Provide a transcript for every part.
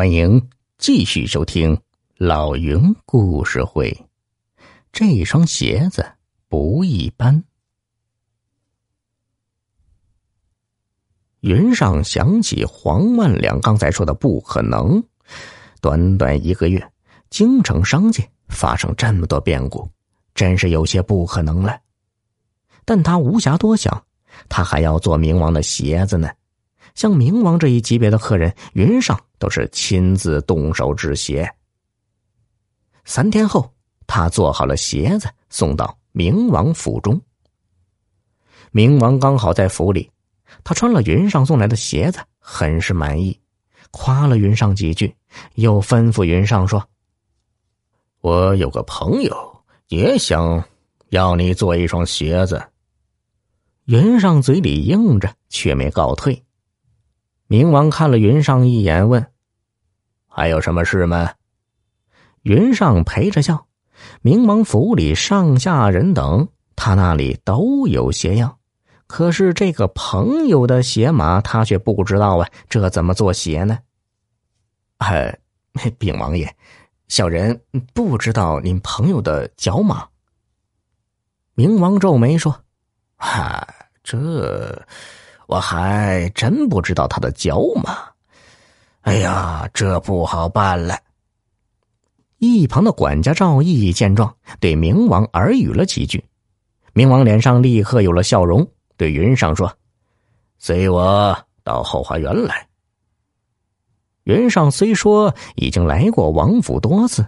欢迎继续收听老云故事会。这双鞋子不一般。云上想起黄万良刚才说的“不可能”，短短一个月，京城商界发生这么多变故，真是有些不可能了。但他无暇多想，他还要做冥王的鞋子呢。像冥王这一级别的客人，云上都是亲自动手制鞋。三天后，他做好了鞋子，送到冥王府中。冥王刚好在府里，他穿了云上送来的鞋子，很是满意，夸了云上几句，又吩咐云上说：“我有个朋友也想要你做一双鞋子。”云上嘴里应着，却没告退。冥王看了云上一眼，问：“还有什么事吗？”云上陪着笑。冥王府里上下人等，他那里都有鞋样，可是这个朋友的鞋码，他却不知道啊。这怎么做鞋呢？哎，禀王爷，小人不知道您朋友的脚码。冥王皱眉说：“哈，这……”我还真不知道他的脚码，哎呀，这不好办了。一旁的管家赵毅见状，对冥王耳语了几句，冥王脸上立刻有了笑容，对云上说：“随我到后花园来。”云上虽说已经来过王府多次，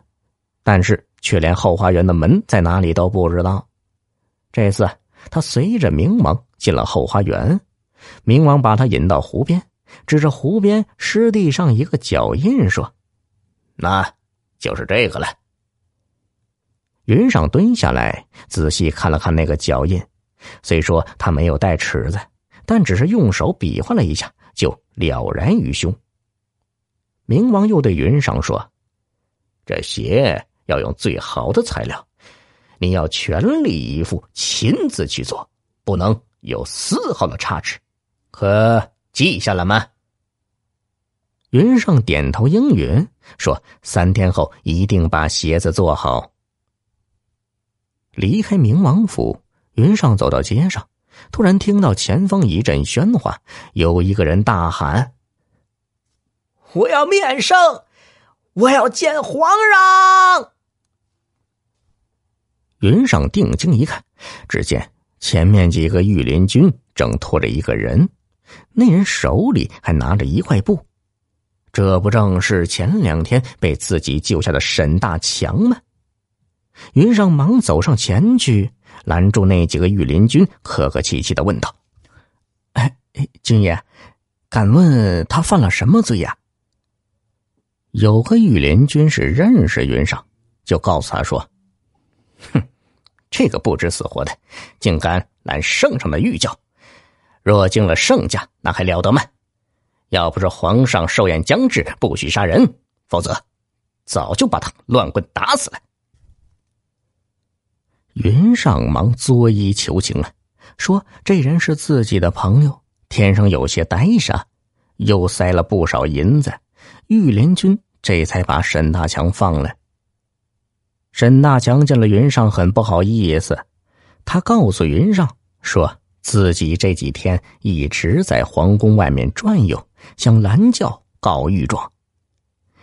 但是却连后花园的门在哪里都不知道。这次他随着冥王进了后花园。冥王把他引到湖边，指着湖边湿地上一个脚印说：“那就是这个了。”云裳蹲下来仔细看了看那个脚印，虽说他没有带尺子，但只是用手比划了一下，就了然于胸。冥王又对云裳说：“这鞋要用最好的材料，你要全力以赴，亲自去做，不能有丝毫的差池。”可记下了吗？云上点头应允，说：“三天后一定把鞋子做好。”离开明王府，云上走到街上，突然听到前方一阵喧哗，有一个人大喊：“我要面圣，我要见皇上！”云上定睛一看，只见前面几个御林军正拖着一个人。那人手里还拿着一块布，这不正是前两天被自己救下的沈大强吗？云上忙走上前去，拦住那几个御林军，客客气气的问道：“哎，军爷，敢问他犯了什么罪呀？”有个御林军是认识云上，就告诉他说：“哼，这个不知死活的，竟敢拦圣上的御轿！”若进了盛家，那还了得吗？要不是皇上寿宴将至，不许杀人，否则早就把他乱棍打死了。云上忙作揖求情了，说这人是自己的朋友，天生有些呆傻，又塞了不少银子，御林军这才把沈大强放了。沈大强见了云上，很不好意思，他告诉云上说。自己这几天一直在皇宫外面转悠，向蓝教告御状。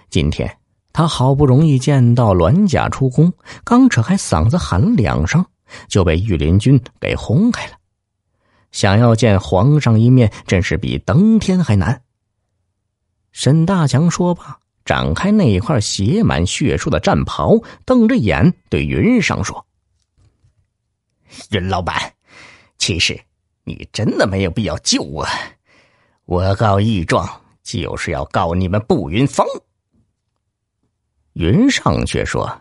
今天他好不容易见到栾家出宫，刚扯开嗓子喊了两声，就被御林军给轰开了。想要见皇上一面，真是比登天还难。沈大强说罢，展开那块写满血书的战袍，瞪着眼对云裳说：“云老板，其实……”你真的没有必要救我，我告御状就是要告你们步云峰。云上却说：“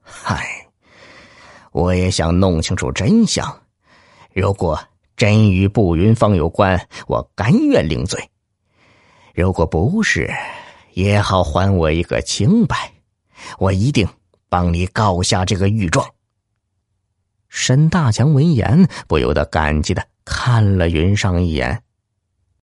嗨，我也想弄清楚真相。如果真与步云峰有关，我甘愿领罪；如果不是，也好还我一个清白。我一定帮你告下这个御状。”沈大强闻言不由得感激的。看了云裳一眼，